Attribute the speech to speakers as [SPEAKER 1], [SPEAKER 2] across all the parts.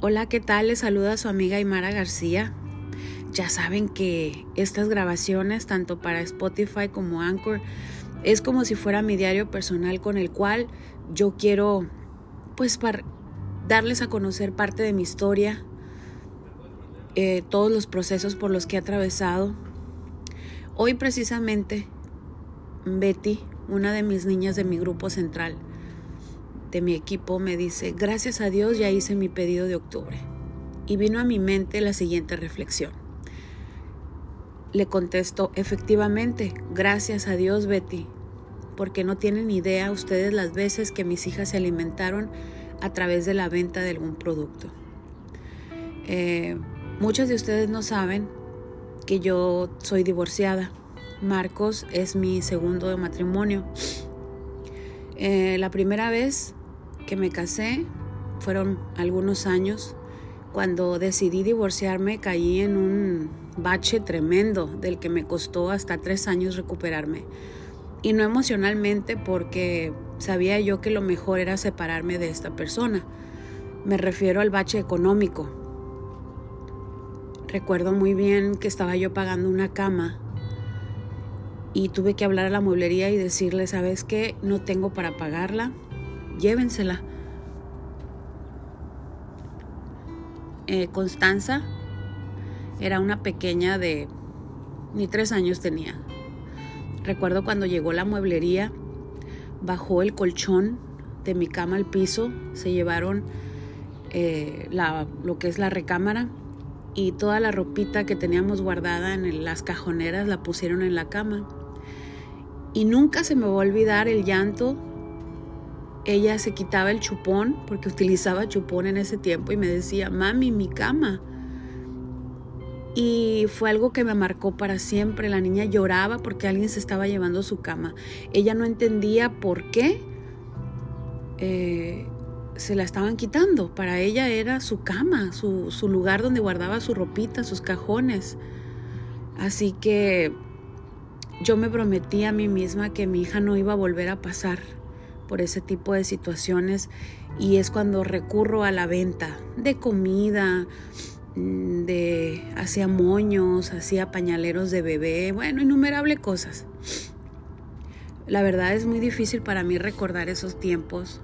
[SPEAKER 1] Hola, ¿qué tal? Les saluda su amiga Aymara García. Ya saben que estas grabaciones, tanto para Spotify como Anchor, es como si fuera mi diario personal con el cual yo quiero, pues, para darles a conocer parte de mi historia, eh, todos los procesos por los que he atravesado. Hoy precisamente, Betty, una de mis niñas de mi grupo central, de mi equipo, me dice, gracias a Dios ya hice mi pedido de octubre. Y vino a mi mente la siguiente reflexión. Le contesto, efectivamente, gracias a Dios, Betty, porque no tienen idea ustedes las veces que mis hijas se alimentaron a través de la venta de algún producto. Eh, muchos de ustedes no saben que yo soy divorciada. Marcos es mi segundo matrimonio. Eh, la primera vez que me casé fueron algunos años. Cuando decidí divorciarme caí en un bache tremendo del que me costó hasta tres años recuperarme. Y no emocionalmente porque sabía yo que lo mejor era separarme de esta persona. Me refiero al bache económico. Recuerdo muy bien que estaba yo pagando una cama y tuve que hablar a la mueblería y decirle, ¿sabes qué? No tengo para pagarla, llévensela. Eh, Constanza era una pequeña de ni tres años tenía. Recuerdo cuando llegó la mueblería, bajó el colchón de mi cama al piso, se llevaron eh, la, lo que es la recámara y toda la ropita que teníamos guardada en las cajoneras la pusieron en la cama. Y nunca se me va a olvidar el llanto. Ella se quitaba el chupón, porque utilizaba chupón en ese tiempo, y me decía, mami, mi cama. Y fue algo que me marcó para siempre. La niña lloraba porque alguien se estaba llevando su cama. Ella no entendía por qué eh, se la estaban quitando. Para ella era su cama, su, su lugar donde guardaba su ropita, sus cajones. Así que yo me prometí a mí misma que mi hija no iba a volver a pasar por ese tipo de situaciones y es cuando recurro a la venta de comida, mm, de hacía moños, hacía pañaleros de bebé, bueno, innumerables cosas. La verdad es muy difícil para mí recordar esos tiempos.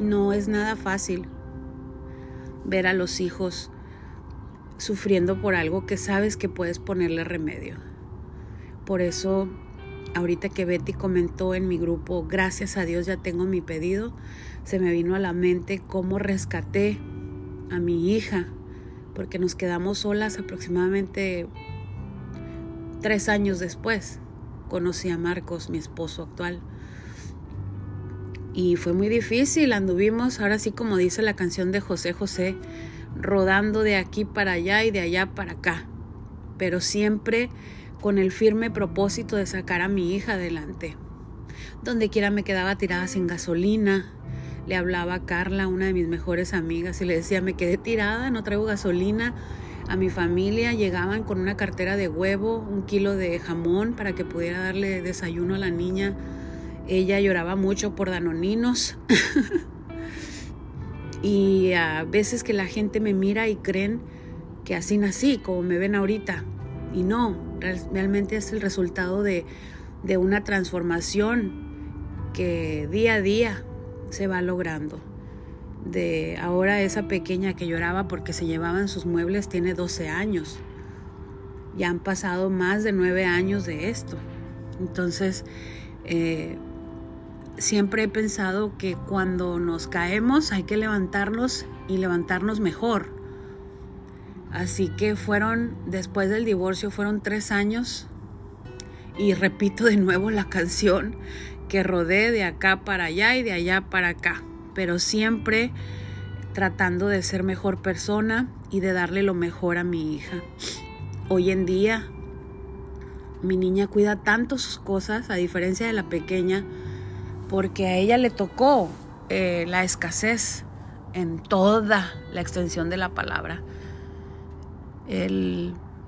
[SPEAKER 1] No es nada fácil ver a los hijos sufriendo por algo que sabes que puedes ponerle remedio. Por eso, ahorita que Betty comentó en mi grupo, gracias a Dios ya tengo mi pedido, se me vino a la mente cómo rescaté a mi hija, porque nos quedamos solas aproximadamente tres años después. Conocí a Marcos, mi esposo actual. Y fue muy difícil, anduvimos, ahora sí como dice la canción de José José, rodando de aquí para allá y de allá para acá, pero siempre con el firme propósito de sacar a mi hija adelante. Donde quiera me quedaba tirada sin gasolina. Le hablaba a Carla, una de mis mejores amigas, y le decía, me quedé tirada, no traigo gasolina. A mi familia llegaban con una cartera de huevo, un kilo de jamón para que pudiera darle desayuno a la niña. Ella lloraba mucho por danoninos. Y a veces que la gente me mira y creen que así nací, como me ven ahorita. Y no, realmente es el resultado de, de una transformación que día a día se va logrando. De ahora esa pequeña que lloraba porque se llevaban sus muebles tiene 12 años. Ya han pasado más de 9 años de esto. Entonces, eh, siempre he pensado que cuando nos caemos hay que levantarnos y levantarnos mejor. Así que fueron, después del divorcio, fueron tres años y repito de nuevo la canción que rodé de acá para allá y de allá para acá, pero siempre tratando de ser mejor persona y de darle lo mejor a mi hija. Hoy en día mi niña cuida tanto sus cosas, a diferencia de la pequeña, porque a ella le tocó eh, la escasez en toda la extensión de la palabra.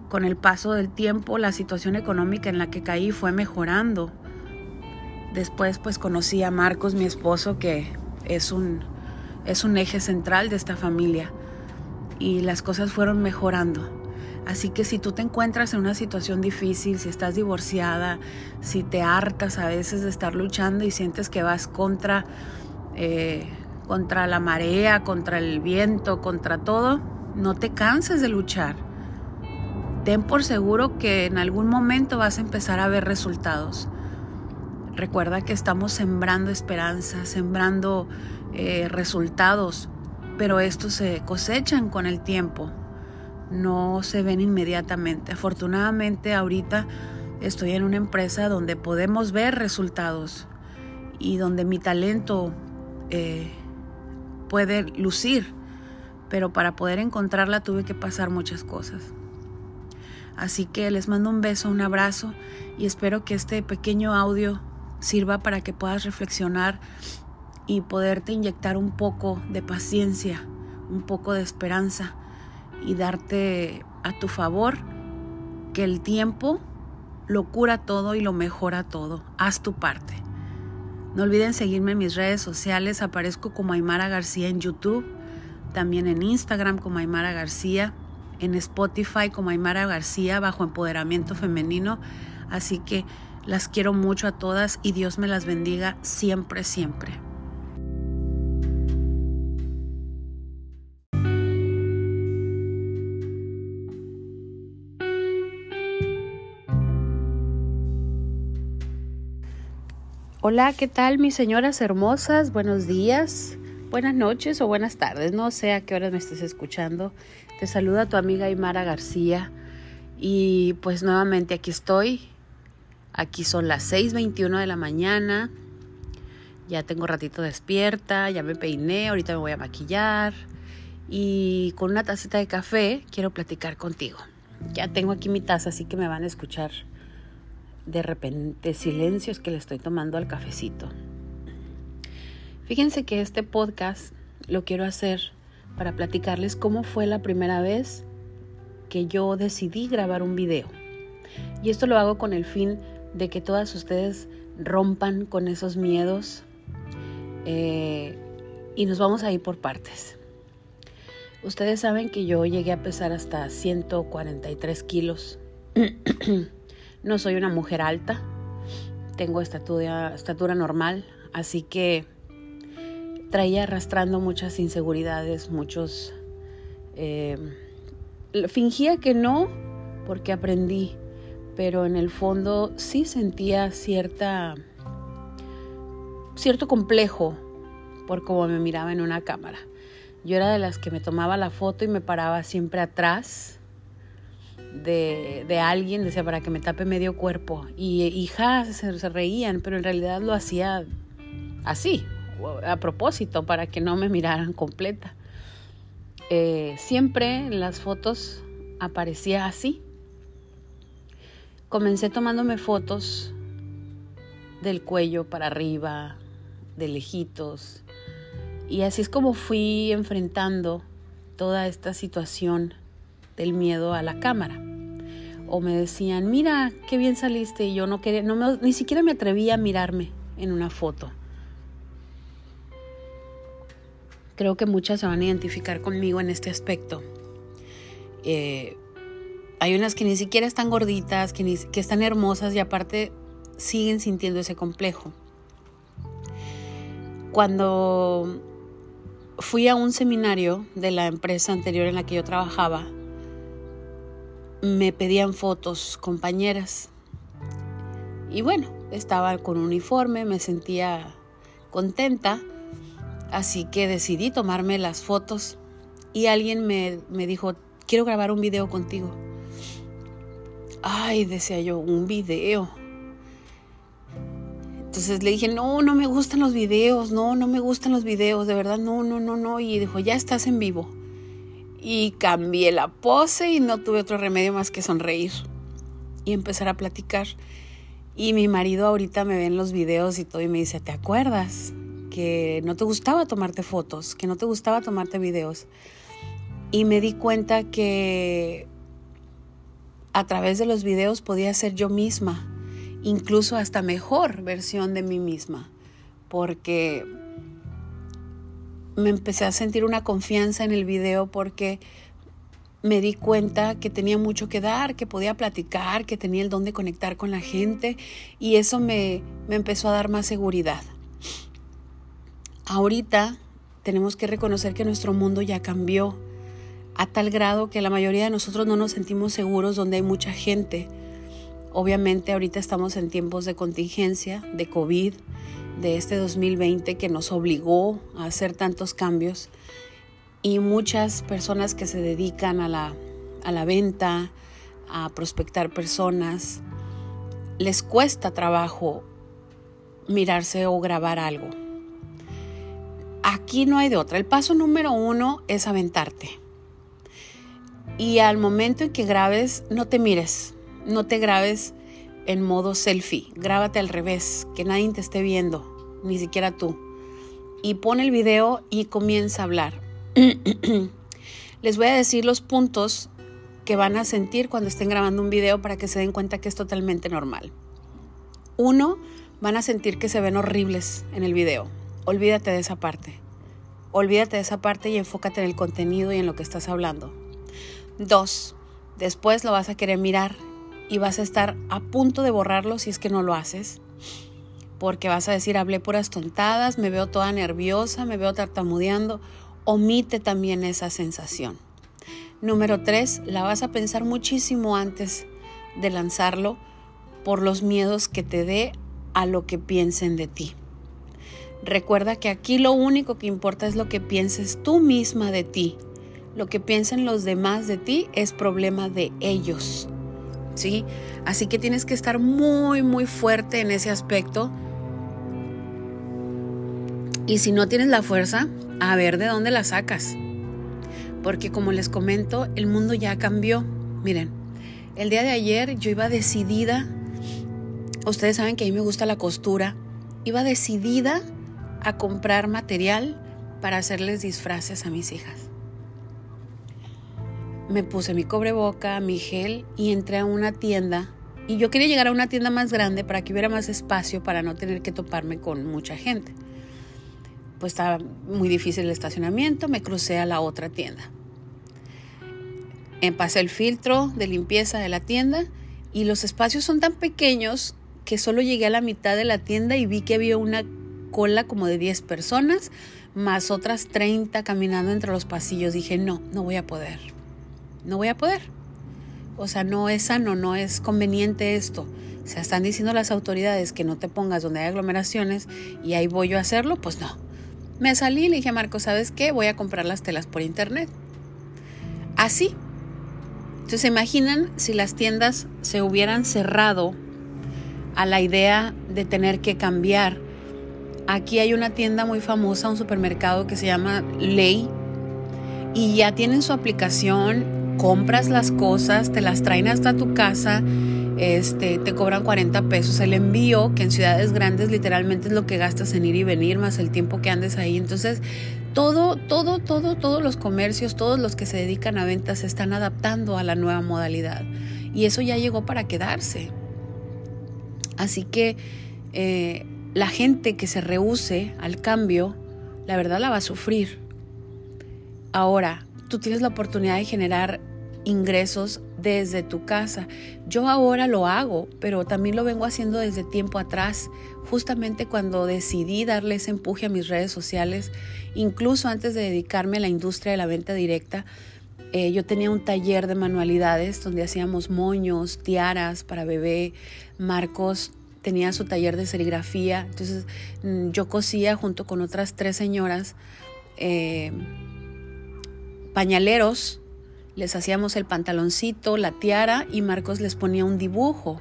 [SPEAKER 1] Con el paso del tiempo, la situación económica en la que caí fue mejorando. Después, pues conocí a Marcos, mi esposo, que es un es un eje central de esta familia y las cosas fueron mejorando. Así que si tú te encuentras en una situación difícil, si estás divorciada, si te hartas a veces de estar luchando y sientes que vas contra, eh, contra la marea, contra el viento, contra todo, no te canses de luchar. Ten por seguro que en algún momento vas a empezar a ver resultados. Recuerda que estamos sembrando esperanza, sembrando eh, resultados, pero estos se cosechan con el tiempo no se ven inmediatamente. Afortunadamente ahorita estoy en una empresa donde podemos ver resultados y donde mi talento eh, puede lucir, pero para poder encontrarla tuve que pasar muchas cosas. Así que les mando un beso, un abrazo y espero que este pequeño audio sirva para que puedas reflexionar y poderte inyectar un poco de paciencia, un poco de esperanza y darte a tu favor que el tiempo lo cura todo y lo mejora todo. Haz tu parte. No olviden seguirme en mis redes sociales. Aparezco como Aymara García en YouTube, también en Instagram como Aymara García, en Spotify como Aymara García bajo empoderamiento femenino. Así que las quiero mucho a todas y Dios me las bendiga siempre, siempre. Hola, ¿qué tal mis señoras hermosas? Buenos días, buenas noches o buenas tardes. No sé a qué hora me estés escuchando. Te saluda tu amiga Aymara García y pues nuevamente aquí estoy. Aquí son las 6.21 de la mañana. Ya tengo ratito despierta, ya me peiné, ahorita me voy a maquillar y con una tacita de café quiero platicar contigo. Ya tengo aquí mi taza, así que me van a escuchar de repente silencios que le estoy tomando al cafecito. Fíjense que este podcast lo quiero hacer para platicarles cómo fue la primera vez que yo decidí grabar un video. Y esto lo hago con el fin de que todas ustedes rompan con esos miedos eh, y nos vamos a ir por partes. Ustedes saben que yo llegué a pesar hasta 143 kilos. No soy una mujer alta, tengo estatura, estatura normal, así que traía arrastrando muchas inseguridades, muchos... Eh, fingía que no, porque aprendí, pero en el fondo sí sentía cierta, cierto complejo por cómo me miraba en una cámara. Yo era de las que me tomaba la foto y me paraba siempre atrás de, alguien, decía, para que me tape medio cuerpo. Y hija se, se reían, pero en realidad lo hacía así, a propósito, para que no me miraran completa. Eh, siempre en las fotos aparecía así. Comencé tomándome fotos del cuello para arriba, de lejitos. Y así es como fui enfrentando toda esta situación del miedo a la cámara. O me decían, mira, qué bien saliste. Y yo no quería, ni siquiera me atrevía a mirarme en una foto. Creo que muchas se van a identificar conmigo en este aspecto. Eh, hay unas que ni siquiera están gorditas, que, que están hermosas y aparte siguen sintiendo ese complejo. Cuando fui a un seminario de la empresa anterior en la que yo trabajaba, me pedían fotos compañeras. Y bueno, estaba con uniforme, me sentía contenta, así que decidí tomarme las fotos y alguien me, me dijo, quiero grabar un video contigo. Ay, decía yo, un video. Entonces le dije, no, no me gustan los videos, no, no me gustan los videos, de verdad, no, no, no, no. Y dijo, ya estás en vivo y cambié la pose y no tuve otro remedio más que sonreír y empezar a platicar. Y mi marido ahorita me ve en los videos y todo y me dice, ¿te acuerdas que no te gustaba tomarte fotos, que no te gustaba tomarte videos? Y me di cuenta que a través de los videos podía ser yo misma, incluso hasta mejor versión de mí misma, porque me empecé a sentir una confianza en el video porque me di cuenta que tenía mucho que dar, que podía platicar, que tenía el don de conectar con la gente y eso me, me empezó a dar más seguridad. Ahorita tenemos que reconocer que nuestro mundo ya cambió a tal grado que la mayoría de nosotros no nos sentimos seguros donde hay mucha gente. Obviamente ahorita estamos en tiempos de contingencia, de COVID, de este 2020 que nos obligó a hacer tantos cambios y muchas personas que se dedican a la, a la venta, a prospectar personas, les cuesta trabajo mirarse o grabar algo. Aquí no hay de otra. El paso número uno es aventarte. Y al momento en que grabes, no te mires, no te grabes en modo selfie, grábate al revés, que nadie te esté viendo, ni siquiera tú. Y pon el video y comienza a hablar. Les voy a decir los puntos que van a sentir cuando estén grabando un video para que se den cuenta que es totalmente normal. Uno, van a sentir que se ven horribles en el video. Olvídate de esa parte. Olvídate de esa parte y enfócate en el contenido y en lo que estás hablando. Dos, después lo vas a querer mirar y vas a estar a punto de borrarlo si es que no lo haces. Porque vas a decir, hablé puras tontadas, me veo toda nerviosa, me veo tartamudeando omite también esa sensación. Número tres, la vas a pensar muchísimo antes de lanzarlo por los miedos que te dé a lo que piensen de ti. Recuerda que aquí lo único que importa es lo que pienses tú misma de ti. Lo que piensen los demás de ti es problema de ellos. ¿Sí? Así que tienes que estar muy, muy fuerte en ese aspecto. Y si no tienes la fuerza, a ver de dónde la sacas. Porque como les comento, el mundo ya cambió. Miren, el día de ayer yo iba decidida, ustedes saben que a mí me gusta la costura, iba decidida a comprar material para hacerles disfraces a mis hijas. Me puse mi cobreboca, mi gel y entré a una tienda. Y yo quería llegar a una tienda más grande para que hubiera más espacio para no tener que toparme con mucha gente pues estaba muy difícil el estacionamiento, me crucé a la otra tienda. Pasé el filtro de limpieza de la tienda y los espacios son tan pequeños que solo llegué a la mitad de la tienda y vi que había una cola como de 10 personas, más otras 30 caminando entre los pasillos. Dije, no, no voy a poder. No voy a poder. O sea, no es sano, no es conveniente esto. O sea, están diciendo las autoridades que no te pongas donde hay aglomeraciones y ahí voy yo a hacerlo, pues no. Me salí y le dije a Marco, ¿sabes qué? Voy a comprar las telas por internet. Así. Entonces, ¿se imaginan si las tiendas se hubieran cerrado a la idea de tener que cambiar? Aquí hay una tienda muy famosa, un supermercado que se llama Ley, y ya tienen su aplicación, compras las cosas, te las traen hasta tu casa este, te cobran 40 pesos el envío, que en ciudades grandes literalmente es lo que gastas en ir y venir, más el tiempo que andes ahí. Entonces, todo, todo, todo, todos los comercios, todos los que se dedican a ventas se están adaptando a la nueva modalidad. Y eso ya llegó para quedarse. Así que eh, la gente que se rehúse al cambio, la verdad la va a sufrir. Ahora, tú tienes la oportunidad de generar ingresos desde tu casa. Yo ahora lo hago, pero también lo vengo haciendo desde tiempo atrás, justamente cuando decidí darle ese empuje a mis redes sociales, incluso antes de dedicarme a la industria de la venta directa. Eh, yo tenía un taller de manualidades donde hacíamos moños, tiaras para bebé. Marcos tenía su taller de serigrafía. Entonces mm, yo cosía junto con otras tres señoras eh, pañaleros les hacíamos el pantaloncito, la tiara y Marcos les ponía un dibujo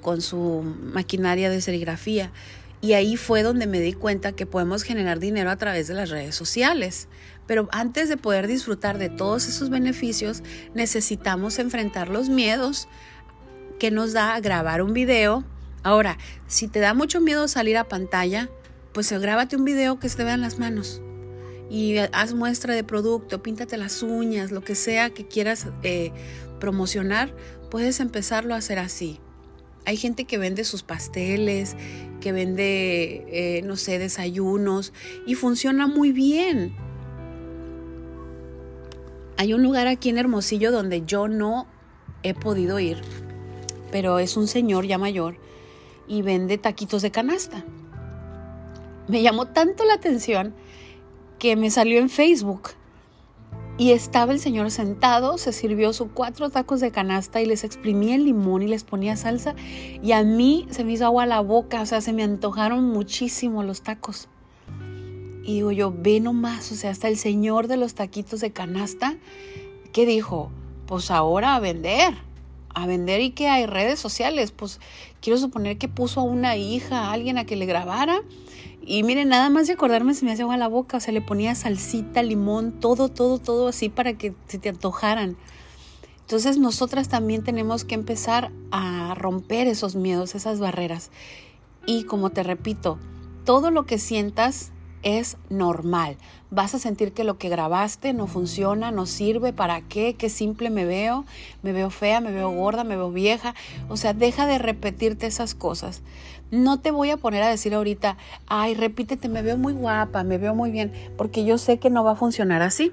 [SPEAKER 1] con su maquinaria de serigrafía. Y ahí fue donde me di cuenta que podemos generar dinero a través de las redes sociales. Pero antes de poder disfrutar de todos esos beneficios, necesitamos enfrentar los miedos que nos da grabar un video. Ahora, si te da mucho miedo salir a pantalla, pues grábate un video que se te vean las manos y haz muestra de producto, píntate las uñas, lo que sea que quieras eh, promocionar, puedes empezarlo a hacer así. Hay gente que vende sus pasteles, que vende, eh, no sé, desayunos y funciona muy bien. Hay un lugar aquí en Hermosillo donde yo no he podido ir, pero es un señor ya mayor y vende taquitos de canasta. Me llamó tanto la atención que me salió en Facebook y estaba el señor sentado, se sirvió sus cuatro tacos de canasta y les exprimía el limón y les ponía salsa. Y a mí se me hizo agua a la boca, o sea, se me antojaron muchísimo los tacos. Y digo yo, ve nomás, o sea, hasta el señor de los taquitos de canasta, que dijo, pues ahora a vender, a vender y que hay redes sociales, pues quiero suponer que puso a una hija, a alguien a que le grabara y miren, nada más de acordarme se me hace agua la boca, o sea, le ponía salsita, limón, todo, todo, todo así para que se te antojaran. Entonces nosotras también tenemos que empezar a romper esos miedos, esas barreras. Y como te repito, todo lo que sientas es normal. Vas a sentir que lo que grabaste no funciona, no sirve, ¿para qué? Qué simple me veo, me veo fea, me veo gorda, me veo vieja. O sea, deja de repetirte esas cosas. No te voy a poner a decir ahorita, ay, repítete, me veo muy guapa, me veo muy bien, porque yo sé que no va a funcionar así.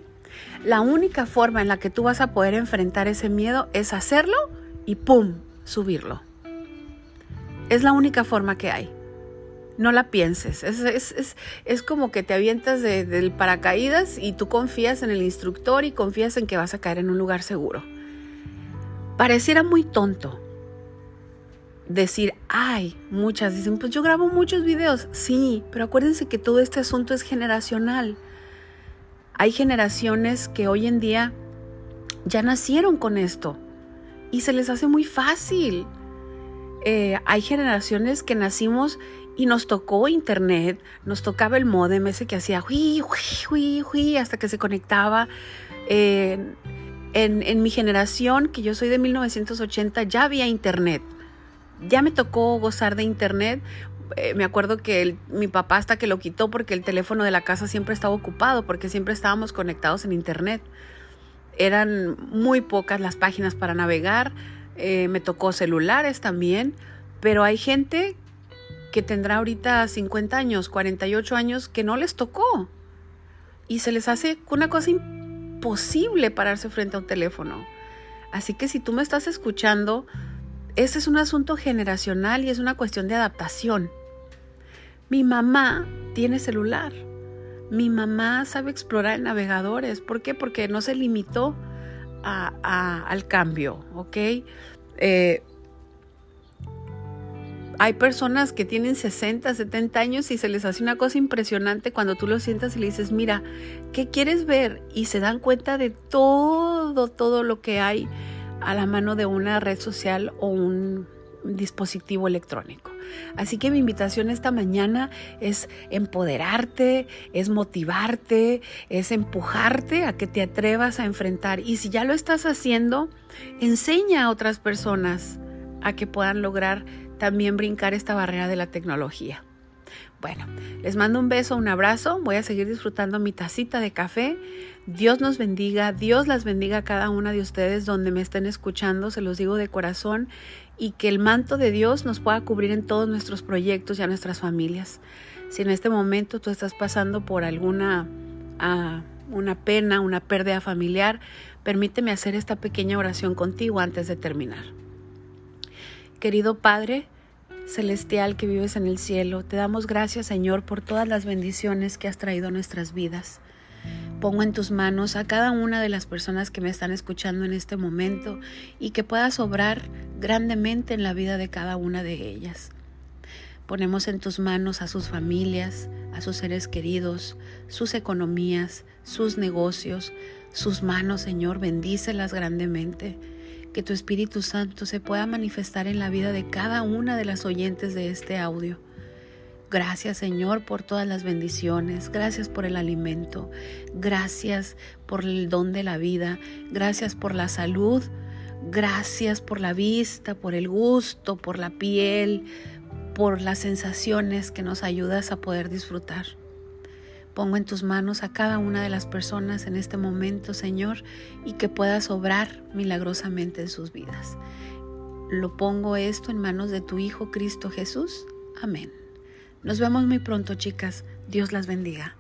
[SPEAKER 1] La única forma en la que tú vas a poder enfrentar ese miedo es hacerlo y ¡pum! subirlo. Es la única forma que hay. No la pienses. Es, como que te avientas del paracaídas y tú confías en el instructor y confías en que vas a caer en un lugar seguro. Pareciera muy tonto, decir, ay, muchas dicen, pues yo grabo muchos videos. Sí, pero acuérdense que todo este asunto es generacional. Hay generaciones que hoy en día ya nacieron con esto y se les hace muy fácil. Eh, hay generaciones que nacimos y nos tocó internet, nos tocaba el modem ese que hacía hasta que se conectaba. en, en mi generación, que yo soy de 1980, ya había internet ya me tocó gozar de internet. Eh, me acuerdo que mi papá hasta que lo quitó porque el teléfono de la casa siempre estaba ocupado, porque siempre estábamos conectados en internet. Eran muy pocas las páginas para navegar. Eh, me tocó celulares también, pero hay gente que tendrá ahorita 50 años, 48 años, que no les tocó. Y se les hace una cosa imposible pararse frente a un teléfono. Así que si tú me estás escuchando, ese es un asunto generacional y es una cuestión de adaptación. Mi mamá tiene celular. Mi mamá sabe explorar en navegadores. ¿Por qué? Porque no se limitó al cambio, ¿ok? Eh, hay personas que tienen 60, 70 años y se les hace una cosa impresionante cuando tú lo sientas y le dices, mira, ¿qué quieres ver? Y se dan cuenta de todo, todo lo que hay a la mano de una red social o un dispositivo electrónico. Así que mi invitación esta mañana es empoderarte, es motivarte, es empujarte a que te atrevas a enfrentar. Y si ya lo estás haciendo, enseña a otras personas a que puedan lograr también brincar esta barrera de la tecnología. Bueno, les mando un beso, un abrazo. Voy a seguir disfrutando mi tacita de café. Dios nos bendiga, Dios las bendiga a cada una de ustedes donde me estén escuchando, se los digo de corazón, y que el manto de Dios nos pueda cubrir en todos nuestros proyectos y a nuestras familias. Si en este momento tú estás pasando por alguna ah, una pena, una pérdida familiar, permíteme hacer esta pequeña oración contigo antes de terminar. Querido Padre, celestial que vives en el cielo, te damos gracias Señor por todas las bendiciones que has traído a nuestras vidas. Pongo en tus manos a cada una de las personas que me están escuchando en este momento y que puedas obrar grandemente en la vida de cada una de ellas. Ponemos en tus manos a sus familias, a sus seres queridos, sus economías, sus negocios, sus manos, Señor, bendícelas grandemente que tu Espíritu Santo se pueda manifestar en la vida de cada una de las oyentes de este audio. Gracias Señor por todas las bendiciones, gracias por el alimento, gracias por el don de la vida, gracias por la salud, gracias por la vista, por el gusto, por la piel, por las sensaciones que nos ayudas a poder disfrutar. Pongo en tus manos a cada una de las personas en este momento, Señor, y que puedas obrar milagrosamente en sus vidas. lo pongo esto en manos de tu Hijo Cristo Jesús. Amén. Nos vemos muy pronto, chicas. Dios las bendiga.